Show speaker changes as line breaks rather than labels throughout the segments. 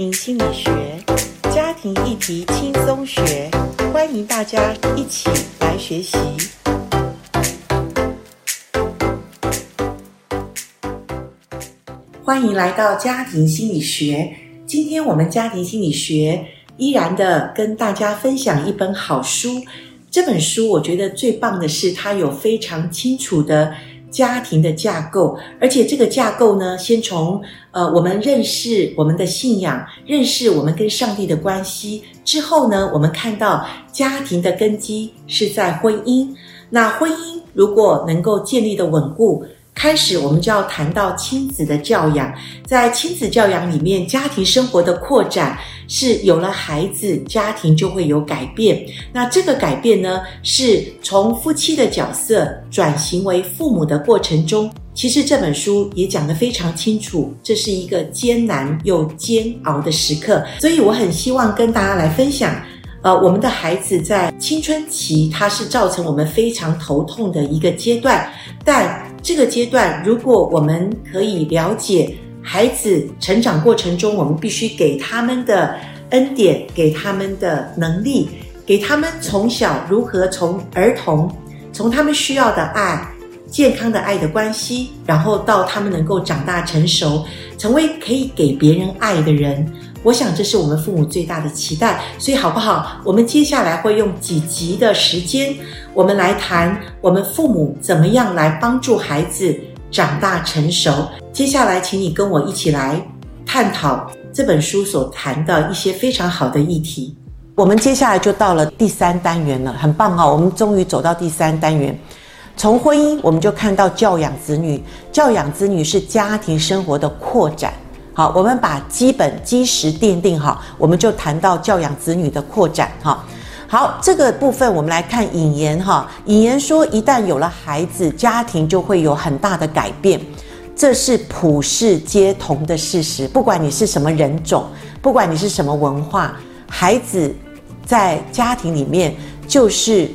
庭心理学，家庭议题轻松学，欢迎大家一起来学习。欢迎来到家庭心理学。今天我们家庭心理学依然的跟大家分享一本好书。这本书我觉得最棒的是，它有非常清楚的。家庭的架构，而且这个架构呢，先从呃我们认识我们的信仰，认识我们跟上帝的关系之后呢，我们看到家庭的根基是在婚姻。那婚姻如果能够建立的稳固。开始，我们就要谈到亲子的教养。在亲子教养里面，家庭生活的扩展是有了孩子，家庭就会有改变。那这个改变呢，是从夫妻的角色转型为父母的过程中。其实这本书也讲得非常清楚，这是一个艰难又煎熬的时刻。所以我很希望跟大家来分享，呃，我们的孩子在青春期，它是造成我们非常头痛的一个阶段，但。这个阶段，如果我们可以了解孩子成长过程中，我们必须给他们的恩典，给他们的能力，给他们从小如何从儿童，从他们需要的爱、健康的爱的关系，然后到他们能够长大成熟，成为可以给别人爱的人。我想这是我们父母最大的期待，所以好不好？我们接下来会用几集的时间，我们来谈我们父母怎么样来帮助孩子长大成熟。接下来，请你跟我一起来探讨这本书所谈的一些非常好的议题。我们接下来就到了第三单元了，很棒哦！我们终于走到第三单元，从婚姻我们就看到教养子女，教养子女是家庭生活的扩展。好，我们把基本基石奠定好，我们就谈到教养子女的扩展。哈，好，这个部分我们来看引言。哈，引言说，一旦有了孩子，家庭就会有很大的改变，这是普世皆同的事实。不管你是什么人种，不管你是什么文化，孩子在家庭里面就是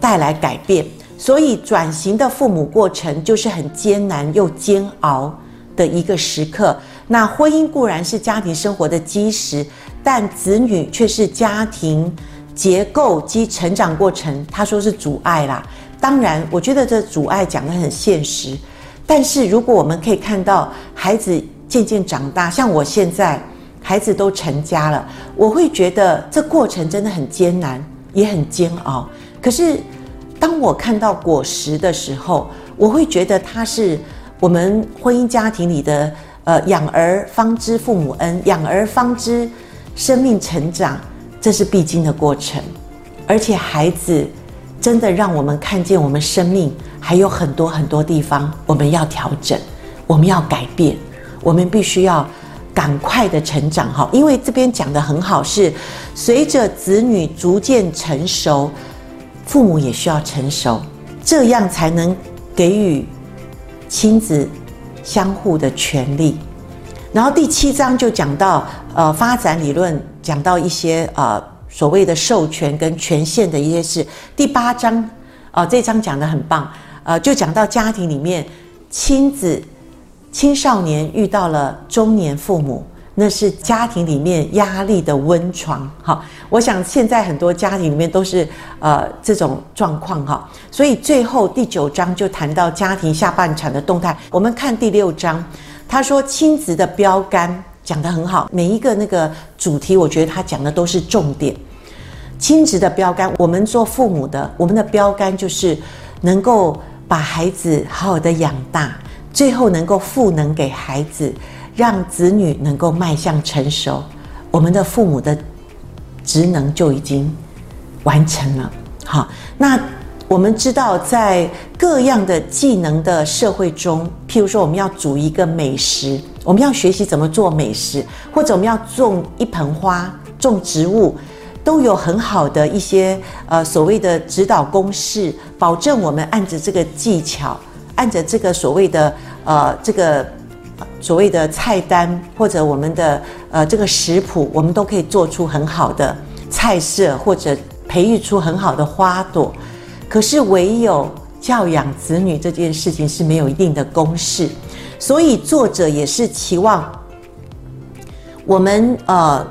带来改变。所以，转型的父母过程就是很艰难又煎熬的一个时刻。那婚姻固然是家庭生活的基石，但子女却是家庭结构及成长过程，他说是阻碍啦。当然，我觉得这阻碍讲得很现实。但是如果我们可以看到孩子渐渐长大，像我现在孩子都成家了，我会觉得这过程真的很艰难，也很煎熬。可是当我看到果实的时候，我会觉得它是我们婚姻家庭里的。呃，养儿方知父母恩，养儿方知生命成长，这是必经的过程。而且孩子真的让我们看见，我们生命还有很多很多地方我们要调整，我们要改变，我们必须要赶快的成长哈。因为这边讲得很好，是随着子女逐渐成熟，父母也需要成熟，这样才能给予亲子。相互的权利，然后第七章就讲到呃发展理论，讲到一些呃所谓的授权跟权限的一些事。第八章啊、这章讲的很棒，呃就讲到家庭里面亲子青少年遇到了中年父母，那是家庭里面压力的温床。哈，我想现在很多家庭里面都是呃这种状况哈。所以最后第九章就谈到家庭下半场的动态。我们看第六章，他说亲子的标杆讲得很好，每一个那个主题，我觉得他讲的都是重点。亲子的标杆，我们做父母的，我们的标杆就是能够把孩子好好的养大，最后能够赋能给孩子，让子女能够迈向成熟。我们的父母的职能就已经完成了。好，那。我们知道，在各样的技能的社会中，譬如说，我们要煮一个美食，我们要学习怎么做美食，或者我们要种一盆花、种植物，都有很好的一些呃所谓的指导公式，保证我们按着这个技巧，按着这个所谓的呃这个所谓的菜单或者我们的呃这个食谱，我们都可以做出很好的菜色，或者培育出很好的花朵。可是，唯有教养子女这件事情是没有一定的公式，所以作者也是期望我们呃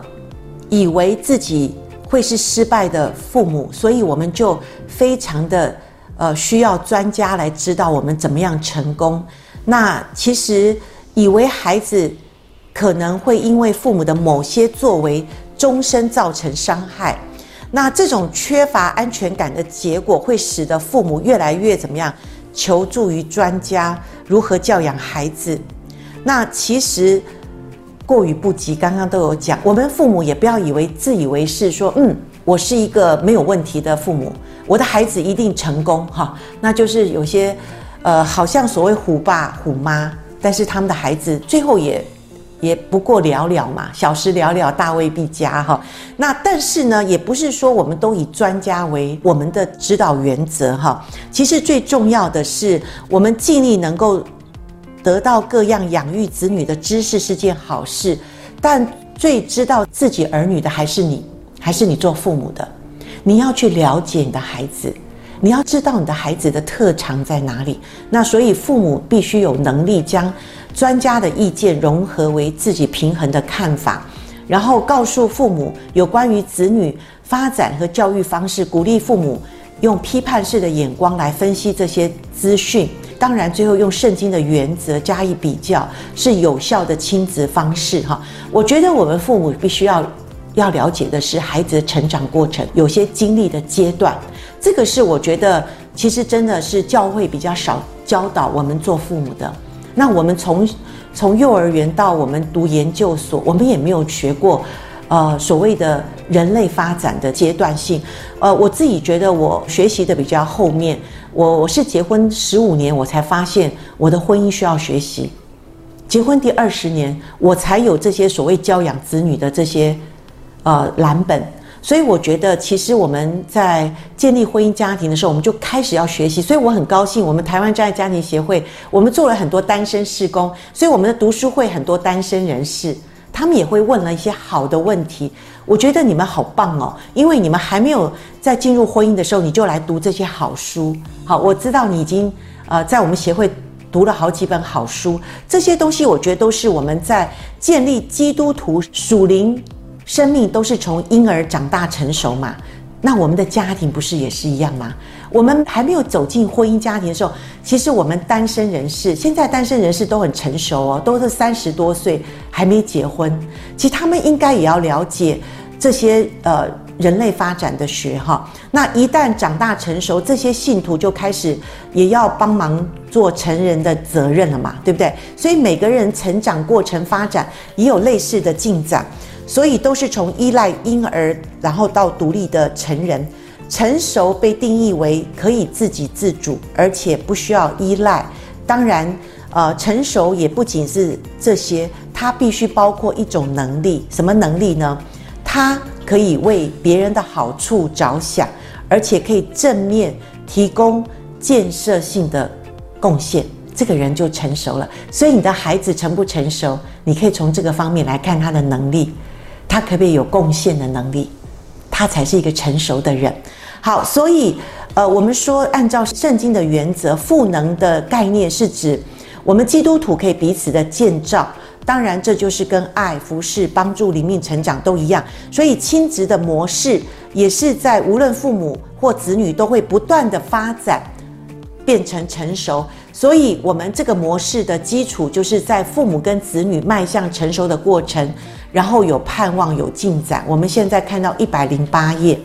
以为自己会是失败的父母，所以我们就非常的呃需要专家来指导我们怎么样成功。那其实以为孩子可能会因为父母的某些作为终身造成伤害，那这种缺乏安全感的结果会使得父母越来越怎么样？求助于专家如何教养孩子。那其实。过于不及，刚刚都有讲，我们父母也不要以为自以为是，说嗯，我是一个没有问题的父母，我的孩子一定成功哈。那就是有些，呃，好像所谓虎爸虎妈，但是他们的孩子最后也也不过了了嘛，小时了了，大未必佳哈。那但是呢，也不是说我们都以专家为我们的指导原则哈。其实最重要的是，我们尽力能够。得到各样养育子女的知识是件好事，但最知道自己儿女的还是你，还是你做父母的。你要去了解你的孩子，你要知道你的孩子的特长在哪里。那所以父母必须有能力将专家的意见融合为自己平衡的看法，然后告诉父母有关于子女发展和教育方式，鼓励父母用批判式的眼光来分析这些资讯。当然，最后用圣经的原则加以比较，是有效的亲子方式哈。我觉得我们父母必须要要了解的是孩子的成长过程，有些经历的阶段，这个是我觉得其实真的是教会比较少教导我们做父母的。那我们从从幼儿园到我们读研究所，我们也没有学过。呃，所谓的人类发展的阶段性，呃，我自己觉得我学习的比较后面，我我是结婚十五年，我才发现我的婚姻需要学习，结婚第二十年，我才有这些所谓教养子女的这些呃蓝本，所以我觉得其实我们在建立婚姻家庭的时候，我们就开始要学习，所以我很高兴，我们台湾真爱家庭协会，我们做了很多单身事工，所以我们的读书会很多单身人士。他们也会问了一些好的问题，我觉得你们好棒哦，因为你们还没有在进入婚姻的时候，你就来读这些好书。好，我知道你已经呃在我们协会读了好几本好书，这些东西我觉得都是我们在建立基督徒属灵生命，都是从婴儿长大成熟嘛。那我们的家庭不是也是一样吗？我们还没有走进婚姻家庭的时候，其实我们单身人士，现在单身人士都很成熟哦，都是三十多岁还没结婚。其实他们应该也要了解这些呃人类发展的学哈。那一旦长大成熟，这些信徒就开始也要帮忙做成人的责任了嘛，对不对？所以每个人成长过程发展也有类似的进展。所以都是从依赖婴儿，然后到独立的成人，成熟被定义为可以自给自足，而且不需要依赖。当然，呃，成熟也不仅是这些，它必须包括一种能力。什么能力呢？它可以为别人的好处着想，而且可以正面提供建设性的贡献。这个人就成熟了。所以你的孩子成不成熟，你可以从这个方面来看他的能力。他可不可以有贡献的能力？他才是一个成熟的人。好，所以呃，我们说按照圣经的原则，赋能的概念是指我们基督徒可以彼此的建造。当然，这就是跟爱、服侍、帮助灵命成长都一样。所以亲职的模式也是在无论父母或子女都会不断的发展，变成成熟。所以，我们这个模式的基础就是在父母跟子女迈向成熟的过程。然后有盼望，有进展。我们现在看到一百零八页，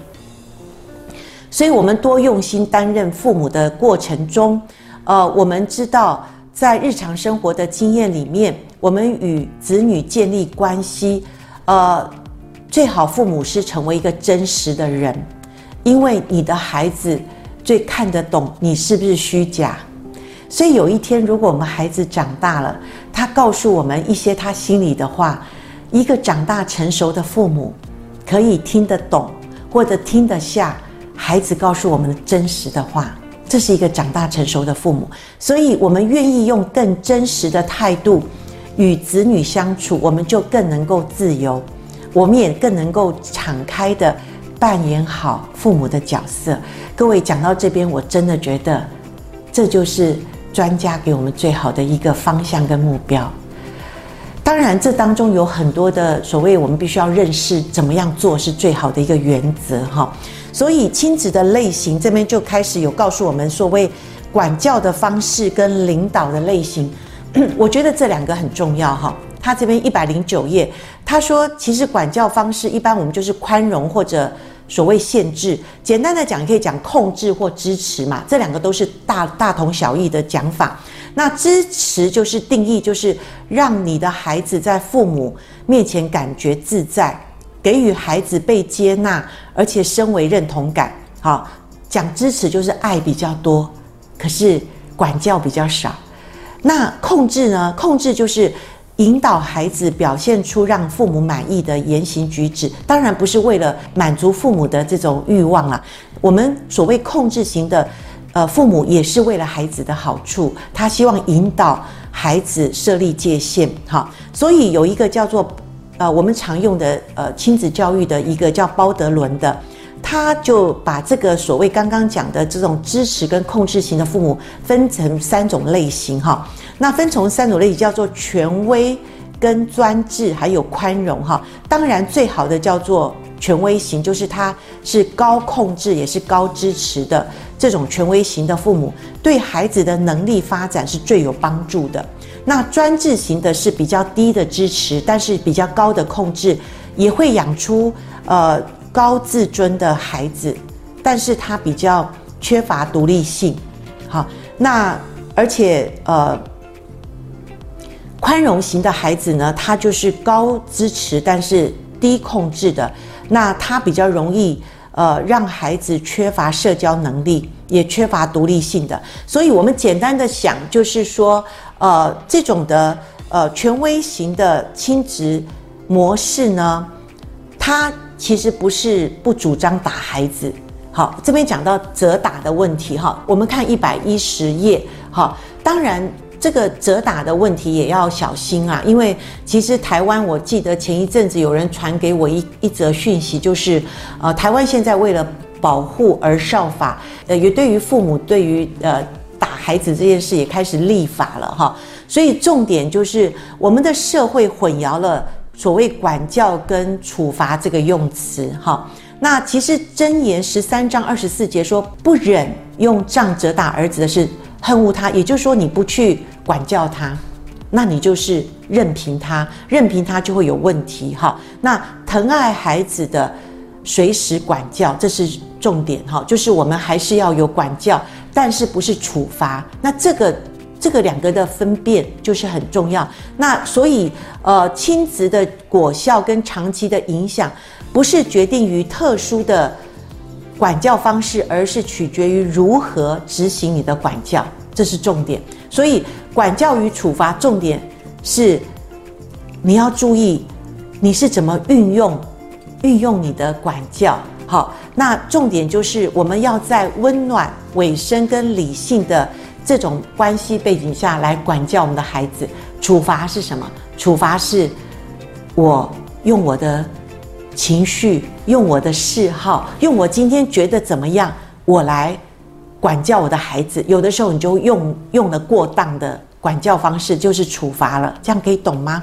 所以我们多用心担任父母的过程中，呃，我们知道在日常生活的经验里面，我们与子女建立关系，呃，最好父母是成为一个真实的人，因为你的孩子最看得懂你是不是虚假。所以有一天，如果我们孩子长大了，他告诉我们一些他心里的话。一个长大成熟的父母，可以听得懂或者听得下孩子告诉我们的真实的话，这是一个长大成熟的父母。所以，我们愿意用更真实的态度与子女相处，我们就更能够自由，我们也更能够敞开的扮演好父母的角色。各位讲到这边，我真的觉得这就是专家给我们最好的一个方向跟目标。当然，这当中有很多的所谓我们必须要认识怎么样做是最好的一个原则哈。所以亲子的类型这边就开始有告诉我们所谓管教的方式跟领导的类型，我觉得这两个很重要哈。他这边一百零九页，他说其实管教方式一般我们就是宽容或者所谓限制，简单的讲可以讲控制或支持嘛，这两个都是大大同小异的讲法。那支持就是定义就是让你的孩子在父母面前感觉自在，给予孩子被接纳而且身为认同感。好，讲支持就是爱比较多，可是管教比较少。那控制呢？控制就是。引导孩子表现出让父母满意的言行举止，当然不是为了满足父母的这种欲望啊。我们所谓控制型的，呃，父母也是为了孩子的好处，他希望引导孩子设立界限，哈。所以有一个叫做，呃，我们常用的，呃，亲子教育的一个叫包德伦的，他就把这个所谓刚刚讲的这种支持跟控制型的父母分成三种类型，哈。那分成三种类型，叫做权威、跟专制，还有宽容哈。当然，最好的叫做权威型，就是他是高控制也是高支持的这种权威型的父母，对孩子的能力发展是最有帮助的。那专制型的是比较低的支持，但是比较高的控制，也会养出呃高自尊的孩子，但是他比较缺乏独立性。好，那而且呃。宽容型的孩子呢，他就是高支持但是低控制的，那他比较容易呃让孩子缺乏社交能力，也缺乏独立性的。所以我们简单的想就是说，呃，这种的呃权威型的亲职模式呢，他其实不是不主张打孩子。好，这边讲到责打的问题哈，我们看一百一十页哈，当然。这个折打的问题也要小心啊，因为其实台湾，我记得前一阵子有人传给我一一则讯息，就是呃，台湾现在为了保护儿少法，呃，也对于父母对于呃打孩子这件事也开始立法了哈。所以重点就是我们的社会混淆了所谓管教跟处罚这个用词哈。那其实箴言十三章二十四节说，不忍用杖责打儿子的是。恨恶他，也就是说你不去管教他，那你就是任凭他，任凭他就会有问题哈。那疼爱孩子的，随时管教，这是重点哈。就是我们还是要有管教，但是不是处罚。那这个这个两个的分辨就是很重要。那所以呃，亲子的果效跟长期的影响，不是决定于特殊的。管教方式，而是取决于如何执行你的管教，这是重点。所以，管教与处罚重点是你要注意你是怎么运用运用你的管教。好，那重点就是我们要在温暖、委身跟理性的这种关系背景下来管教我们的孩子。处罚是什么？处罚是我用我的。情绪，用我的嗜好，用我今天觉得怎么样，我来管教我的孩子。有的时候你就用用了过当的管教方式，就是处罚了。这样可以懂吗？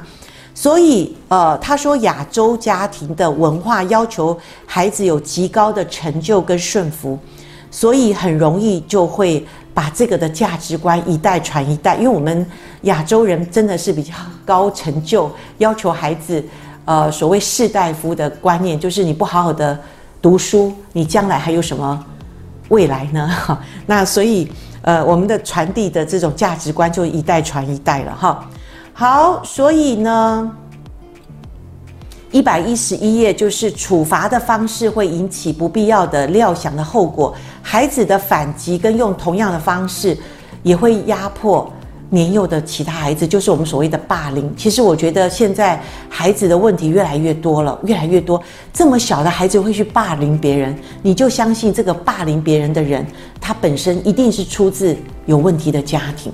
所以，呃，他说亚洲家庭的文化要求孩子有极高的成就跟顺服，所以很容易就会把这个的价值观一代传一代。因为我们亚洲人真的是比较高成就，要求孩子。呃，所谓士大夫的观念，就是你不好好的读书，你将来还有什么未来呢？哈，那所以，呃，我们的传递的这种价值观就一代传一代了，哈。好，所以呢，一百一十一页就是处罚的方式会引起不必要的料想的后果，孩子的反击跟用同样的方式也会压迫。年幼的其他孩子，就是我们所谓的霸凌。其实我觉得现在孩子的问题越来越多了，越来越多。这么小的孩子会去霸凌别人，你就相信这个霸凌别人的人，他本身一定是出自有问题的家庭。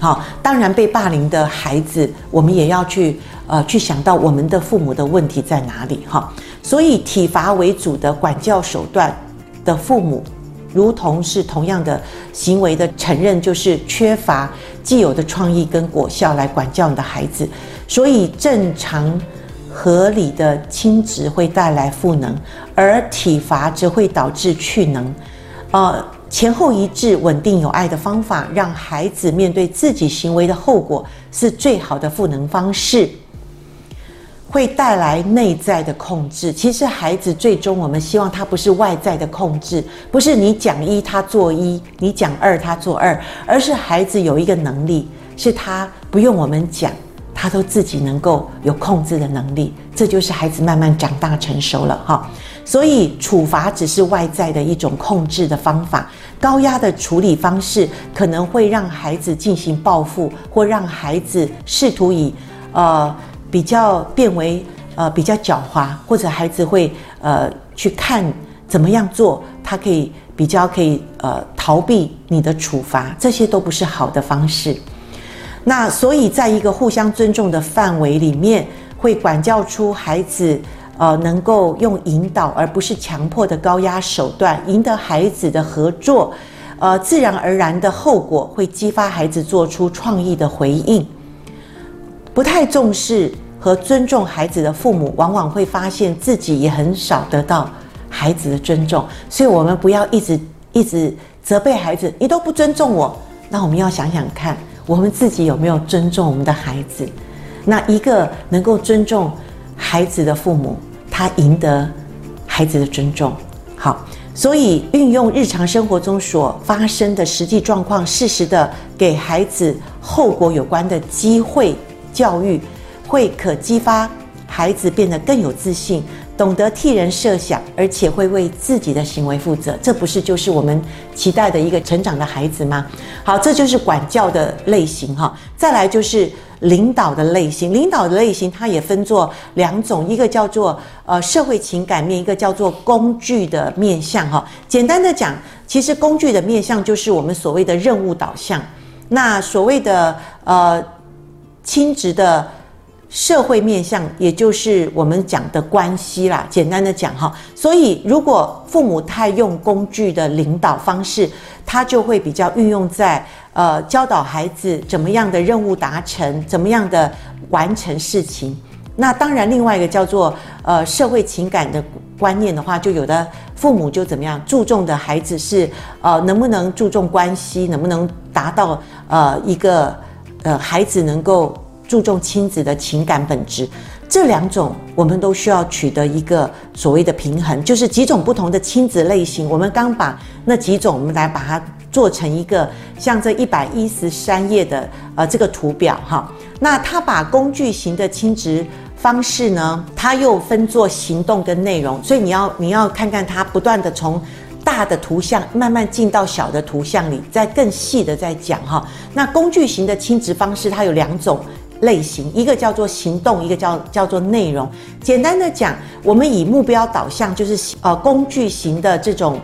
好，当然被霸凌的孩子，我们也要去呃去想到我们的父母的问题在哪里哈。所以体罚为主的管教手段的父母，如同是同样的行为的承认，就是缺乏既有的创意跟果效来管教你的孩子。所以正常合理的亲职会带来赋能，而体罚则会导致去能。呃，前后一致、稳定有爱的方法，让孩子面对自己行为的后果，是最好的赋能方式。会带来内在的控制。其实孩子最终，我们希望他不是外在的控制，不是你讲一他做一，你讲二他做二，而是孩子有一个能力，是他不用我们讲，他都自己能够有控制的能力。这就是孩子慢慢长大成熟了哈。所以处罚只是外在的一种控制的方法，高压的处理方式可能会让孩子进行报复，或让孩子试图以呃。比较变为呃比较狡猾，或者孩子会呃去看怎么样做，他可以比较可以呃逃避你的处罚，这些都不是好的方式。那所以在一个互相尊重的范围里面，会管教出孩子呃能够用引导而不是强迫的高压手段赢得孩子的合作，呃自然而然的后果会激发孩子做出创意的回应。不太重视和尊重孩子的父母，往往会发现自己也很少得到孩子的尊重。所以，我们不要一直一直责备孩子，你都不尊重我。那我们要想想看，我们自己有没有尊重我们的孩子？那一个能够尊重孩子的父母，他赢得孩子的尊重。好，所以运用日常生活中所发生的实际状况，适时的给孩子后果有关的机会。教育会可激发孩子变得更有自信，懂得替人设想，而且会为自己的行为负责。这不是就是我们期待的一个成长的孩子吗？好，这就是管教的类型哈。再来就是领导的类型，领导的类型它也分作两种，一个叫做呃社会情感面，一个叫做工具的面向哈。简单的讲，其实工具的面向就是我们所谓的任务导向，那所谓的呃。亲职的社会面向，也就是我们讲的关系啦。简单的讲哈，所以如果父母太用工具的领导方式，他就会比较运用在呃教导孩子怎么样的任务达成，怎么样的完成事情。那当然，另外一个叫做呃社会情感的观念的话，就有的父母就怎么样注重的孩子是呃能不能注重关系，能不能达到呃一个。呃，孩子能够注重亲子的情感本质，这两种我们都需要取得一个所谓的平衡，就是几种不同的亲子类型。我们刚把那几种，我们来把它做成一个像这一百一十三页的呃这个图表哈。那它把工具型的亲职方式呢，它又分作行动跟内容，所以你要你要看看它不断的从。大的图像慢慢进到小的图像里，再更细的再讲哈。那工具型的亲职方式，它有两种类型，一个叫做行动，一个叫叫做内容。简单的讲，我们以目标导向，就是呃工具型的这种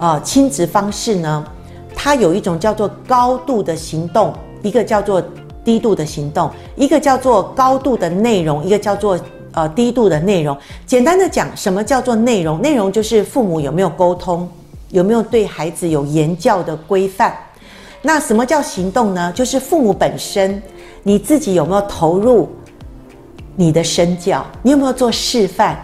呃亲职方式呢，它有一种叫做高度的行动，一个叫做低度的行动，一个叫做高度的内容，一个叫做呃低度的内容。简单的讲，什么叫做内容？内容就是父母有没有沟通。有没有对孩子有言教的规范？那什么叫行动呢？就是父母本身，你自己有没有投入你的身教？你有没有做示范？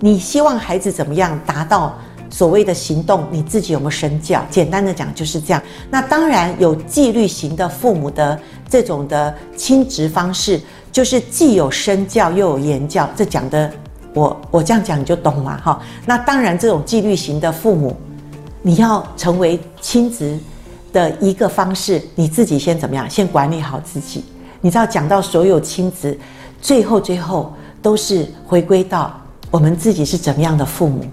你希望孩子怎么样达到所谓的行动？你自己有没有身教？简单的讲就是这样。那当然有纪律型的父母的这种的亲职方式，就是既有身教又有言教。这讲的我我这样讲你就懂了哈。那当然这种纪律型的父母。你要成为亲子的一个方式，你自己先怎么样？先管理好自己。你知道，讲到所有亲子，最后最后都是回归到我们自己是怎么样的父母，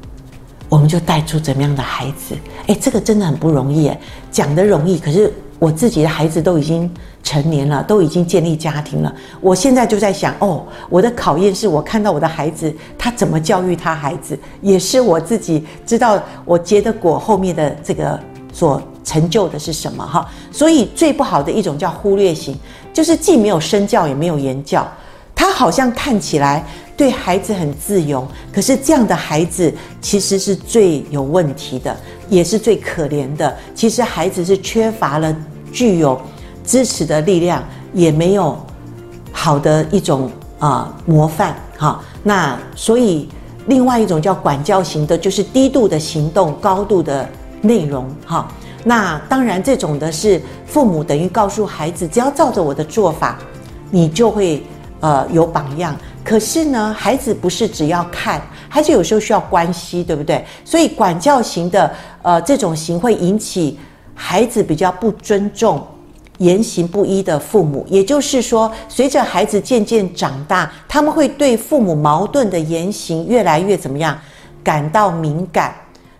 我们就带出怎么样的孩子。诶，这个真的很不容易诶，讲的容易，可是。我自己的孩子都已经成年了，都已经建立家庭了。我现在就在想，哦，我的考验是我看到我的孩子，他怎么教育他孩子，也是我自己知道我结的果后面的这个所成就的是什么哈。所以最不好的一种叫忽略型，就是既没有身教也没有言教，他好像看起来对孩子很自由，可是这样的孩子其实是最有问题的。也是最可怜的。其实孩子是缺乏了具有支持的力量，也没有好的一种啊、呃、模范哈。那所以另外一种叫管教型的，就是低度的行动，高度的内容哈。那当然这种的是父母等于告诉孩子，只要照着我的做法，你就会呃有榜样。可是呢，孩子不是只要看，孩子有时候需要关系，对不对？所以管教型的，呃，这种型会引起孩子比较不尊重、言行不一的父母。也就是说，随着孩子渐渐长大，他们会对父母矛盾的言行越来越怎么样，感到敏感。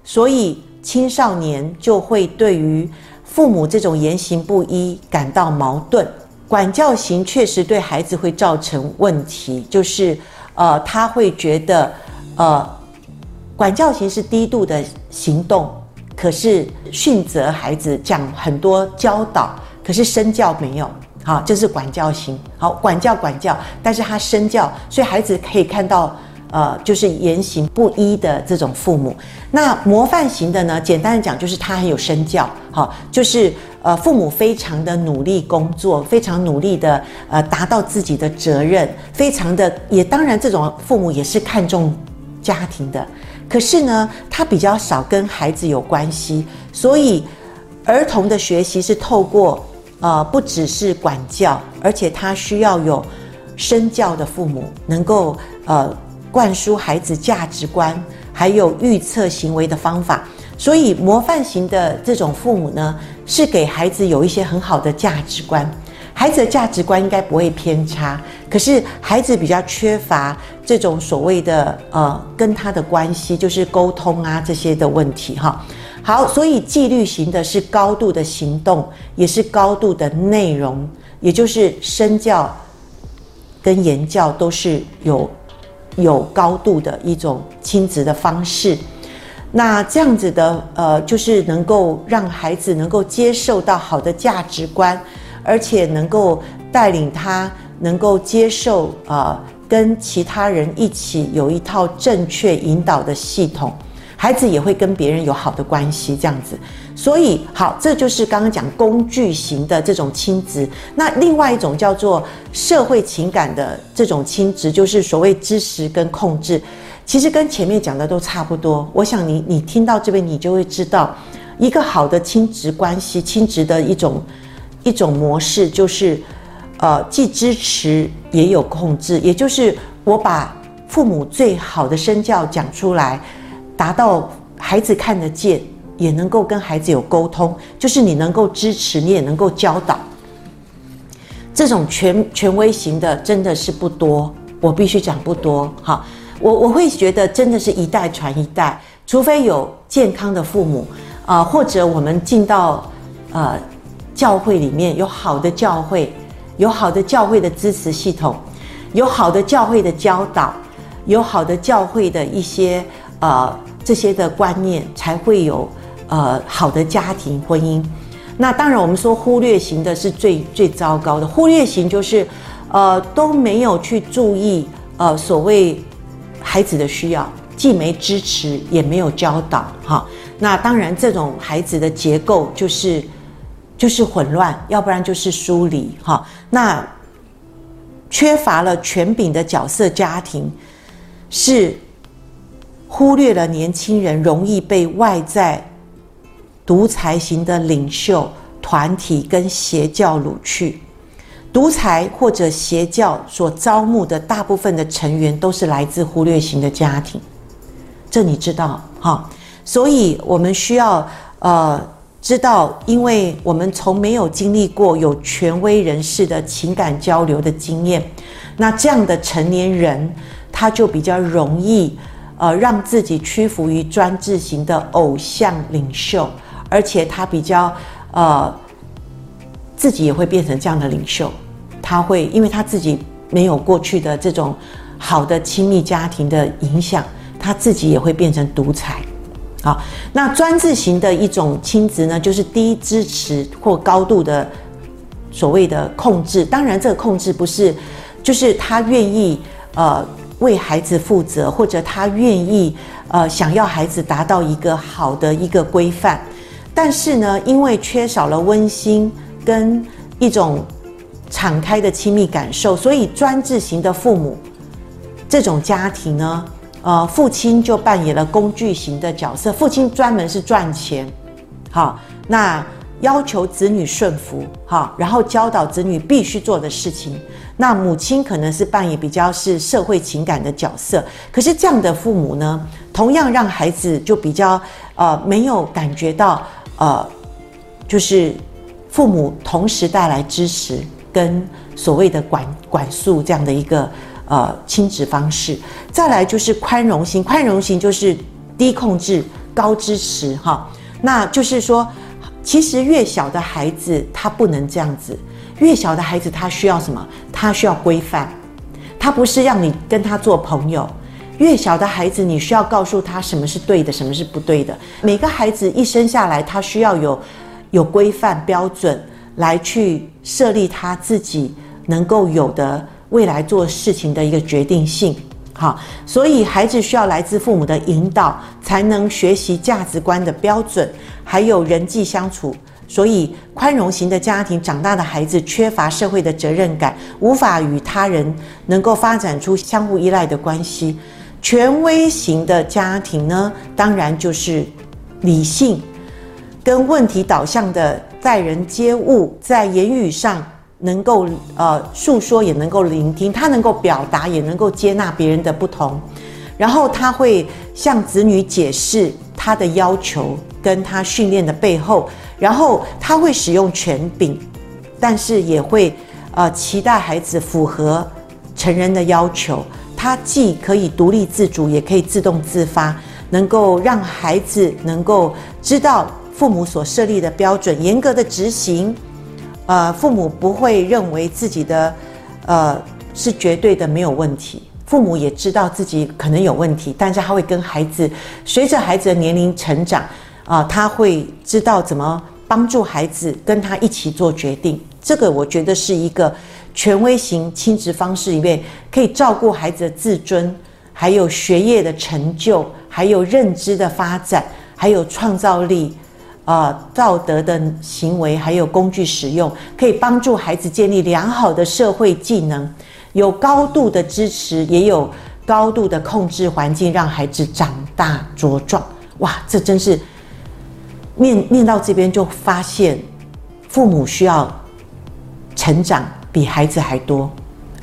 所以青少年就会对于父母这种言行不一感到矛盾。管教型确实对孩子会造成问题，就是，呃，他会觉得，呃，管教型是低度的行动，可是训责孩子讲很多教导，可是身教没有，好，这是管教型，好，管教管教，但是他身教，所以孩子可以看到。呃，就是言行不一的这种父母，那模范型的呢？简单的讲，就是他很有身教，好，就是呃，父母非常的努力工作，非常努力的呃，达到自己的责任，非常的也当然，这种父母也是看重家庭的，可是呢，他比较少跟孩子有关系，所以儿童的学习是透过呃，不只是管教，而且他需要有身教的父母能够呃。灌输孩子价值观，还有预测行为的方法。所以模范型的这种父母呢，是给孩子有一些很好的价值观。孩子的价值观应该不会偏差，可是孩子比较缺乏这种所谓的呃跟他的关系，就是沟通啊这些的问题哈。好，所以纪律型的是高度的行动，也是高度的内容，也就是身教跟言教都是有。有高度的一种亲子的方式，那这样子的呃，就是能够让孩子能够接受到好的价值观，而且能够带领他能够接受啊、呃，跟其他人一起有一套正确引导的系统。孩子也会跟别人有好的关系，这样子，所以好，这就是刚刚讲工具型的这种亲职。那另外一种叫做社会情感的这种亲职，就是所谓知识跟控制，其实跟前面讲的都差不多。我想你你听到这边，你就会知道，一个好的亲职关系，亲职的一种一种模式，就是呃，既支持也有控制，也就是我把父母最好的身教讲出来。达到孩子看得见，也能够跟孩子有沟通，就是你能够支持，你也能够教导。这种权权威型的真的是不多，我必须讲不多。哈，我我会觉得真的是一代传一代，除非有健康的父母啊、或者我们进到呃教会里面有好的教会，有好的教会的支持系统，有好的教会的教导，有好的教会的一些呃。这些的观念才会有呃好的家庭婚姻。那当然，我们说忽略型的是最最糟糕的。忽略型就是呃都没有去注意呃所谓孩子的需要，既没支持也没有教导哈。那当然，这种孩子的结构就是就是混乱，要不然就是疏离哈。那缺乏了权柄的角色家庭是。忽略了年轻人容易被外在独裁型的领袖团体跟邪教掳去，独裁或者邪教所招募的大部分的成员都是来自忽略型的家庭，这你知道哈？所以我们需要呃知道，因为我们从没有经历过有权威人士的情感交流的经验，那这样的成年人他就比较容易。呃，让自己屈服于专制型的偶像领袖，而且他比较呃，自己也会变成这样的领袖。他会，因为他自己没有过去的这种好的亲密家庭的影响，他自己也会变成独裁。好，那专制型的一种亲子呢，就是低支持或高度的所谓的控制。当然，这个控制不是，就是他愿意呃。为孩子负责，或者他愿意呃想要孩子达到一个好的一个规范，但是呢，因为缺少了温馨跟一种敞开的亲密感受，所以专制型的父母这种家庭呢，呃，父亲就扮演了工具型的角色，父亲专门是赚钱，好，那要求子女顺服，好，然后教导子女必须做的事情。那母亲可能是扮演比较是社会情感的角色，可是这样的父母呢，同样让孩子就比较呃没有感觉到呃，就是父母同时带来支持跟所谓的管管束这样的一个呃亲子方式。再来就是宽容型，宽容型就是低控制高支持哈，那就是说，其实越小的孩子他不能这样子。越小的孩子，他需要什么？他需要规范，他不是让你跟他做朋友。越小的孩子，你需要告诉他什么是对的，什么是不对的。每个孩子一生下来，他需要有有规范标准来去设立他自己能够有的未来做事情的一个决定性。好，所以孩子需要来自父母的引导，才能学习价值观的标准，还有人际相处。所以，宽容型的家庭长大的孩子缺乏社会的责任感，无法与他人能够发展出相互依赖的关系。权威型的家庭呢，当然就是理性跟问题导向的待人接物，在言语上能够呃诉说，也能够聆听，他能够表达，也能够接纳别人的不同，然后他会向子女解释他的要求跟他训练的背后。然后他会使用权柄，但是也会呃期待孩子符合成人的要求。他既可以独立自主，也可以自动自发，能够让孩子能够知道父母所设立的标准，严格的执行。呃，父母不会认为自己的呃是绝对的没有问题，父母也知道自己可能有问题，但是他会跟孩子随着孩子的年龄成长啊，他会知道怎么。帮助孩子跟他一起做决定，这个我觉得是一个权威型亲职方式里面可以照顾孩子的自尊，还有学业的成就，还有认知的发展，还有创造力，呃，道德的行为，还有工具使用，可以帮助孩子建立良好的社会技能，有高度的支持，也有高度的控制环境，让孩子长大茁壮。哇，这真是。念念到这边就发现，父母需要成长比孩子还多，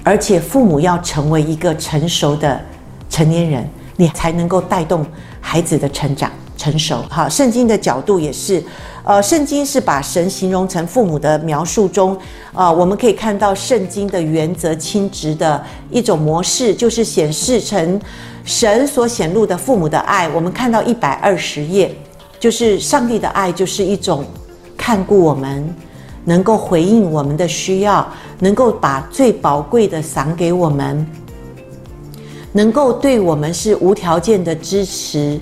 而且父母要成为一个成熟的成年人，你才能够带动孩子的成长成熟。好，圣经的角度也是，呃，圣经是把神形容成父母的描述中，呃，我们可以看到圣经的原则亲职的一种模式，就是显示成神所显露的父母的爱。我们看到一百二十页。就是上帝的爱，就是一种看顾我们，能够回应我们的需要，能够把最宝贵的赏给我们，能够对我们是无条件的支持、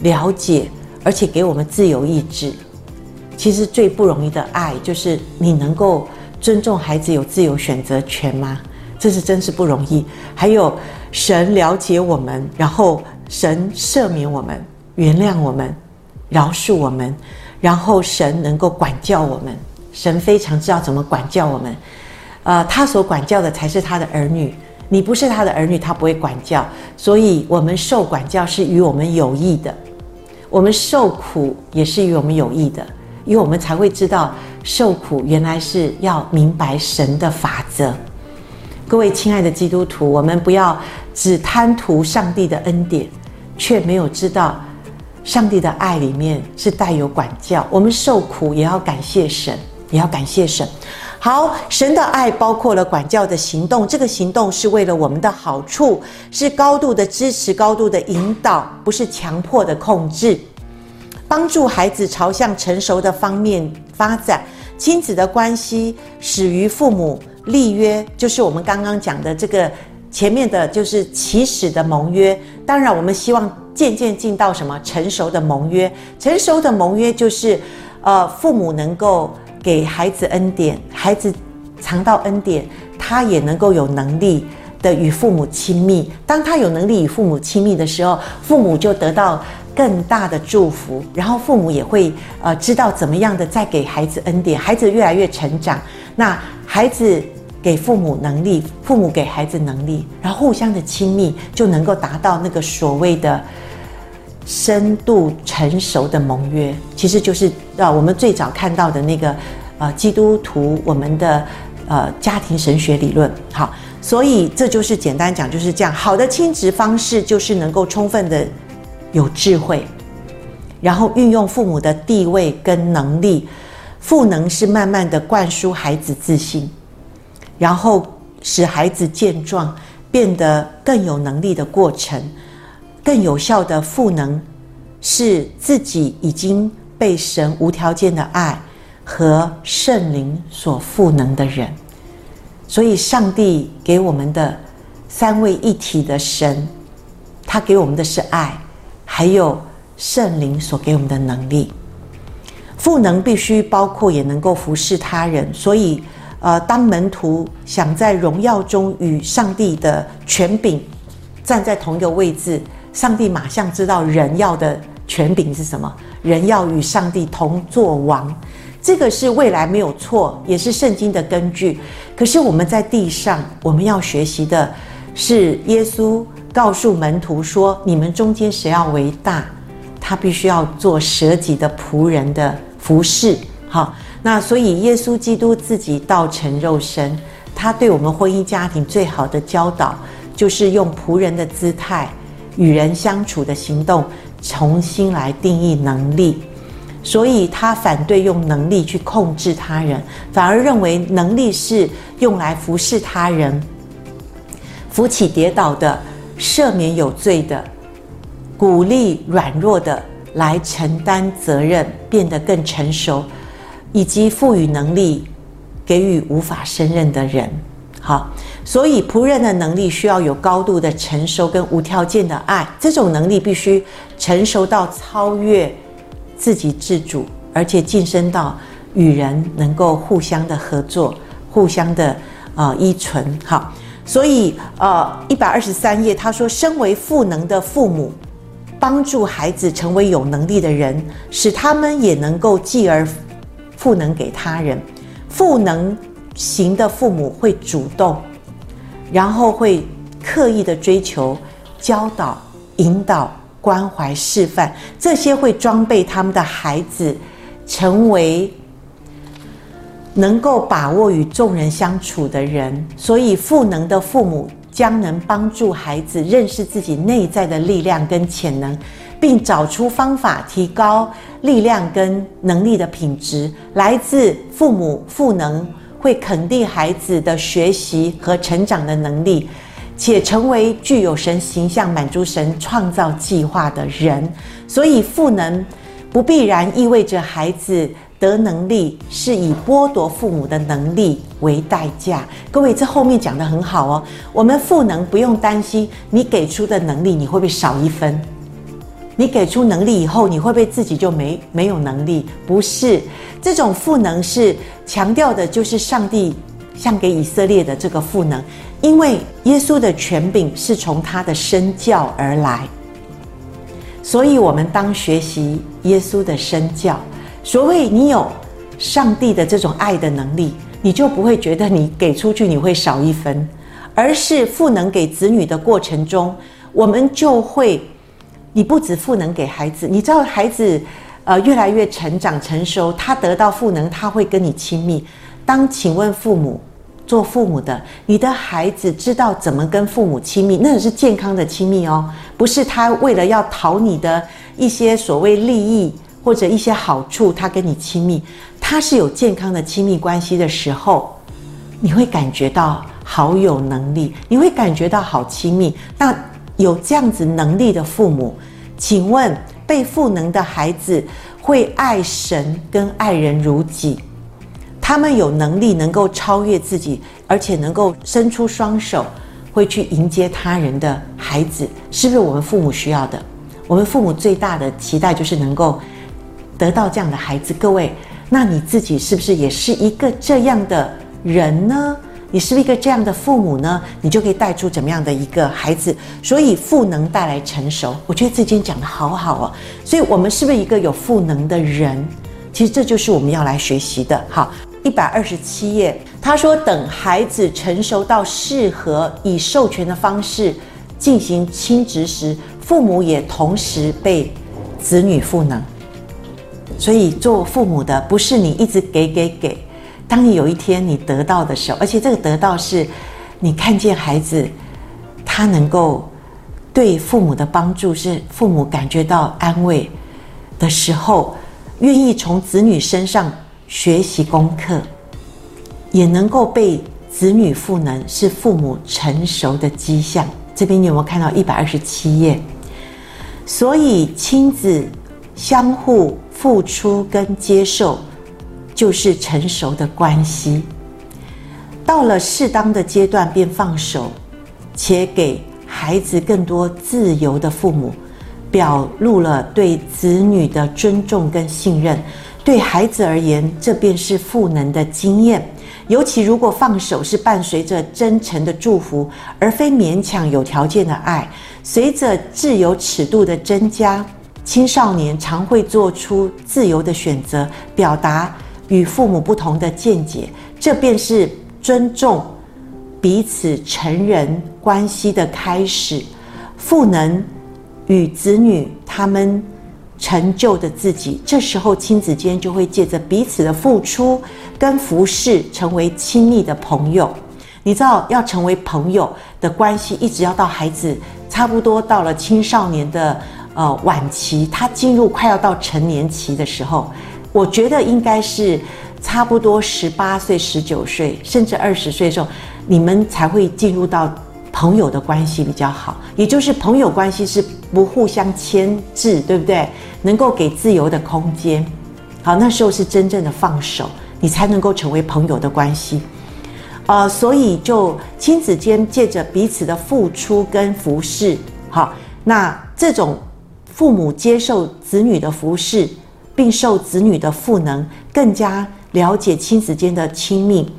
了解，而且给我们自由意志。其实最不容易的爱，就是你能够尊重孩子有自由选择权吗？这是真是不容易。还有神了解我们，然后神赦免我们，原谅我们。饶恕我们，然后神能够管教我们。神非常知道怎么管教我们，呃，他所管教的才是他的儿女。你不是他的儿女，他不会管教。所以，我们受管教是与我们有益的，我们受苦也是与我们有益的，因为我们才会知道受苦原来是要明白神的法则。各位亲爱的基督徒，我们不要只贪图上帝的恩典，却没有知道。上帝的爱里面是带有管教，我们受苦也要感谢神，也要感谢神。好，神的爱包括了管教的行动，这个行动是为了我们的好处，是高度的支持、高度的引导，不是强迫的控制，帮助孩子朝向成熟的方面发展。亲子的关系始于父母立约，就是我们刚刚讲的这个前面的就是起始的盟约。当然，我们希望。渐渐进到什么成熟的盟约？成熟的盟约就是，呃，父母能够给孩子恩典，孩子尝到恩典，他也能够有能力的与父母亲密。当他有能力与父母亲密的时候，父母就得到更大的祝福，然后父母也会呃知道怎么样的再给孩子恩典，孩子越来越成长。那孩子给父母能力，父母给孩子能力，然后互相的亲密，就能够达到那个所谓的深度成熟的盟约。其实就是啊我们最早看到的那个呃基督徒我们的。呃，家庭神学理论，好，所以这就是简单讲就是这样。好的亲职方式就是能够充分的有智慧，然后运用父母的地位跟能力，赋能是慢慢的灌输孩子自信，然后使孩子健壮，变得更有能力的过程，更有效的赋能是自己已经被神无条件的爱。和圣灵所赋能的人，所以上帝给我们的三位一体的神，他给我们的是爱，还有圣灵所给我们的能力。赋能必须包括也能够服侍他人，所以呃，当门徒想在荣耀中与上帝的权柄站在同一个位置，上帝马上知道人要的权柄是什么，人要与上帝同作王。这个是未来没有错，也是圣经的根据。可是我们在地上，我们要学习的是耶稣告诉门徒说：“你们中间谁要为大，他必须要做舍己的仆人的服侍。”好，那所以耶稣基督自己道成肉身，他对我们婚姻家庭最好的教导，就是用仆人的姿态与人相处的行动，重新来定义能力。所以他反对用能力去控制他人，反而认为能力是用来服侍他人、扶起跌倒的、赦免有罪的、鼓励软弱的，来承担责任，变得更成熟，以及赋予能力给予无法胜任的人。好，所以仆人的能力需要有高度的成熟跟无条件的爱，这种能力必须成熟到超越。自给自足，而且晋升到与人能够互相的合作、互相的呃依存。好，所以呃一百二十三页他说，身为赋能的父母，帮助孩子成为有能力的人，使他们也能够继而赋能给他人。赋能型的父母会主动，然后会刻意的追求、教导、引导。关怀示范，这些会装备他们的孩子，成为能够把握与众人相处的人。所以，赋能的父母将能帮助孩子认识自己内在的力量跟潜能，并找出方法提高力量跟能力的品质。来自父母赋能，会肯定孩子的学习和成长的能力。且成为具有神形象、满足神创造计划的人，所以赋能不必然意味着孩子得能力是以剥夺父母的能力为代价。各位，这后面讲得很好哦。我们赋能不用担心你给出的能力你会不会少一分，你给出能力以后你会不会自己就没没有能力？不是，这种赋能是强调的就是上帝。像给以色列的这个赋能，因为耶稣的权柄是从他的身教而来，所以我们当学习耶稣的身教。所谓你有上帝的这种爱的能力，你就不会觉得你给出去你会少一分，而是赋能给子女的过程中，我们就会，你不只赋能给孩子，你知道孩子呃越来越成长成熟，他得到赋能，他会跟你亲密。当请问父母。做父母的，你的孩子知道怎么跟父母亲密，那也是健康的亲密哦，不是他为了要讨你的一些所谓利益或者一些好处，他跟你亲密，他是有健康的亲密关系的时候，你会感觉到好有能力，你会感觉到好亲密。那有这样子能力的父母，请问被赋能的孩子会爱神跟爱人如己？他们有能力能够超越自己，而且能够伸出双手，会去迎接他人的孩子，是不是我们父母需要的？我们父母最大的期待就是能够得到这样的孩子。各位，那你自己是不是也是一个这样的人呢？你是不是一个这样的父母呢？你就可以带出怎么样的一个孩子？所以赋能带来成熟，我觉得这间讲得好好哦。所以我们是不是一个有赋能的人？其实这就是我们要来学习的。好，一百二十七页，他说，等孩子成熟到适合以授权的方式进行亲职时，父母也同时被子女赋能。所以做父母的不是你一直给给给。当你有一天你得到的时候，而且这个得到是，你看见孩子，他能够对父母的帮助是父母感觉到安慰的时候，愿意从子女身上学习功课，也能够被子女赋能，是父母成熟的迹象。这边你有没有看到一百二十七页？所以亲子相互付出跟接受。就是成熟的关系，到了适当的阶段便放手，且给孩子更多自由的父母，表露了对子女的尊重跟信任。对孩子而言，这便是赋能的经验。尤其如果放手是伴随着真诚的祝福，而非勉强有条件的爱。随着自由尺度的增加，青少年常会做出自由的选择，表达。与父母不同的见解，这便是尊重彼此成人关系的开始。赋能与子女他们成就的自己，这时候亲子间就会借着彼此的付出跟服侍，成为亲密的朋友。你知道，要成为朋友的关系，一直要到孩子差不多到了青少年的呃晚期，他进入快要到成年期的时候。我觉得应该是差不多十八岁、十九岁，甚至二十岁的时候，你们才会进入到朋友的关系比较好。也就是朋友关系是不互相牵制，对不对？能够给自由的空间。好，那时候是真正的放手，你才能够成为朋友的关系。呃，所以就亲子间借着彼此的付出跟服侍，好，那这种父母接受子女的服侍。并受子女的赋能，更加了解亲子间的亲密，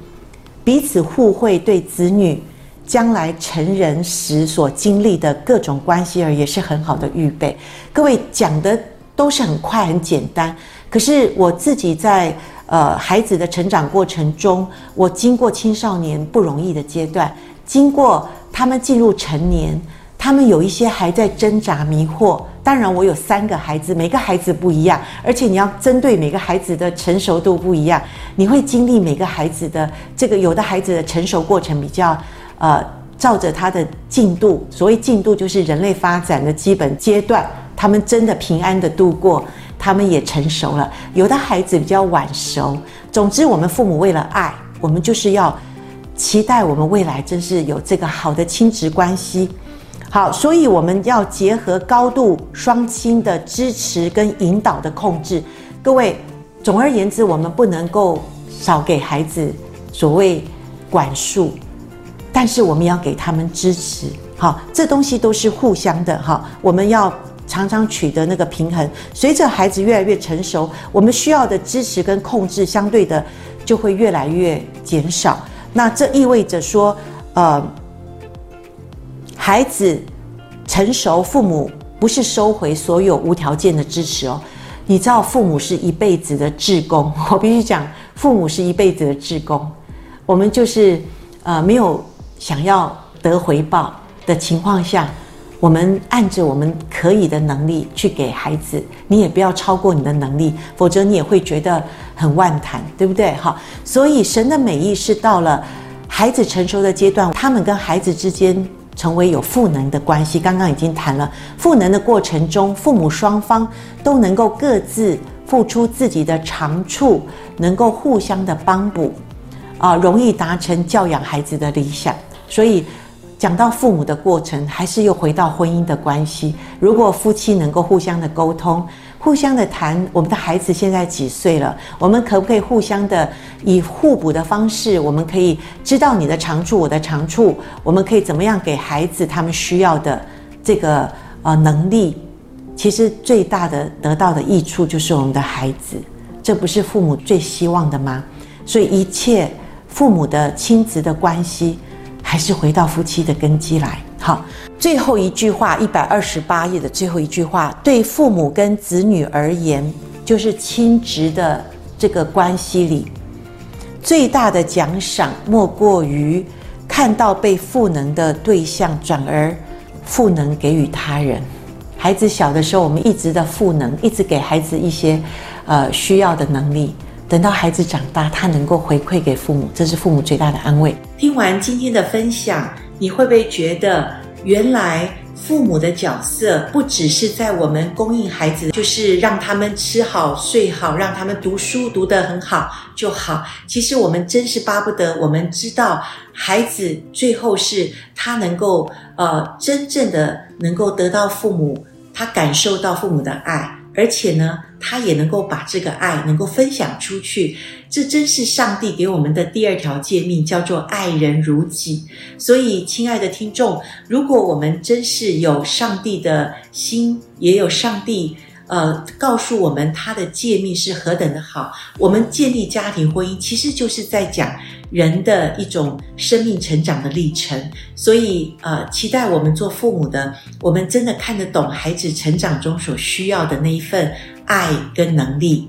彼此互惠，对子女将来成人时所经历的各种关系而也是很好的预备。各位讲的都是很快很简单，可是我自己在呃孩子的成长过程中，我经过青少年不容易的阶段，经过他们进入成年。他们有一些还在挣扎迷惑，当然我有三个孩子，每个孩子不一样，而且你要针对每个孩子的成熟度不一样，你会经历每个孩子的这个，有的孩子的成熟过程比较，呃，照着他的进度，所谓进度就是人类发展的基本阶段，他们真的平安的度过，他们也成熟了。有的孩子比较晚熟，总之我们父母为了爱，我们就是要期待我们未来真是有这个好的亲子关系。好，所以我们要结合高度双亲的支持跟引导的控制。各位，总而言之，我们不能够少给孩子所谓管束，但是我们要给他们支持。好，这东西都是互相的。哈，我们要常常取得那个平衡。随着孩子越来越成熟，我们需要的支持跟控制相对的就会越来越减少。那这意味着说，呃。孩子成熟，父母不是收回所有无条件的支持哦。你知道，父母是一辈子的志工。我必须讲，父母是一辈子的志工。我们就是呃，没有想要得回报的情况下，我们按着我们可以的能力去给孩子。你也不要超过你的能力，否则你也会觉得很万谈，对不对？哈，所以神的美意是到了孩子成熟的阶段，他们跟孩子之间。成为有赋能的关系，刚刚已经谈了。赋能的过程中，父母双方都能够各自付出自己的长处，能够互相的帮补，啊，容易达成教养孩子的理想。所以，讲到父母的过程，还是又回到婚姻的关系。如果夫妻能够互相的沟通。互相的谈，我们的孩子现在几岁了？我们可不可以互相的以互补的方式？我们可以知道你的长处，我的长处，我们可以怎么样给孩子他们需要的这个呃能力？其实最大的得到的益处就是我们的孩子，这不是父母最希望的吗？所以一切父母的亲子的关系，还是回到夫妻的根基来。好，最后一句话，一百二十八页的最后一句话，对父母跟子女而言，就是亲职的这个关系里，最大的奖赏莫过于看到被赋能的对象转而赋能给予他人。孩子小的时候，我们一直的赋能，一直给孩子一些呃需要的能力。等到孩子长大，他能够回馈给父母，这是父母最大的安慰。听完今天的分享。你会不会觉得，原来父母的角色不只是在我们供应孩子，就是让他们吃好睡好，让他们读书读得很好就好。其实我们真是巴不得，我们知道孩子最后是他能够呃真正的能够得到父母，他感受到父母的爱。而且呢，他也能够把这个爱能够分享出去，这真是上帝给我们的第二条诫命，叫做爱人如己。所以，亲爱的听众，如果我们真是有上帝的心，也有上帝。呃，告诉我们他的诫命是何等的好。我们建立家庭婚姻，其实就是在讲人的一种生命成长的历程。所以，呃，期待我们做父母的，我们真的看得懂孩子成长中所需要的那一份爱跟能力。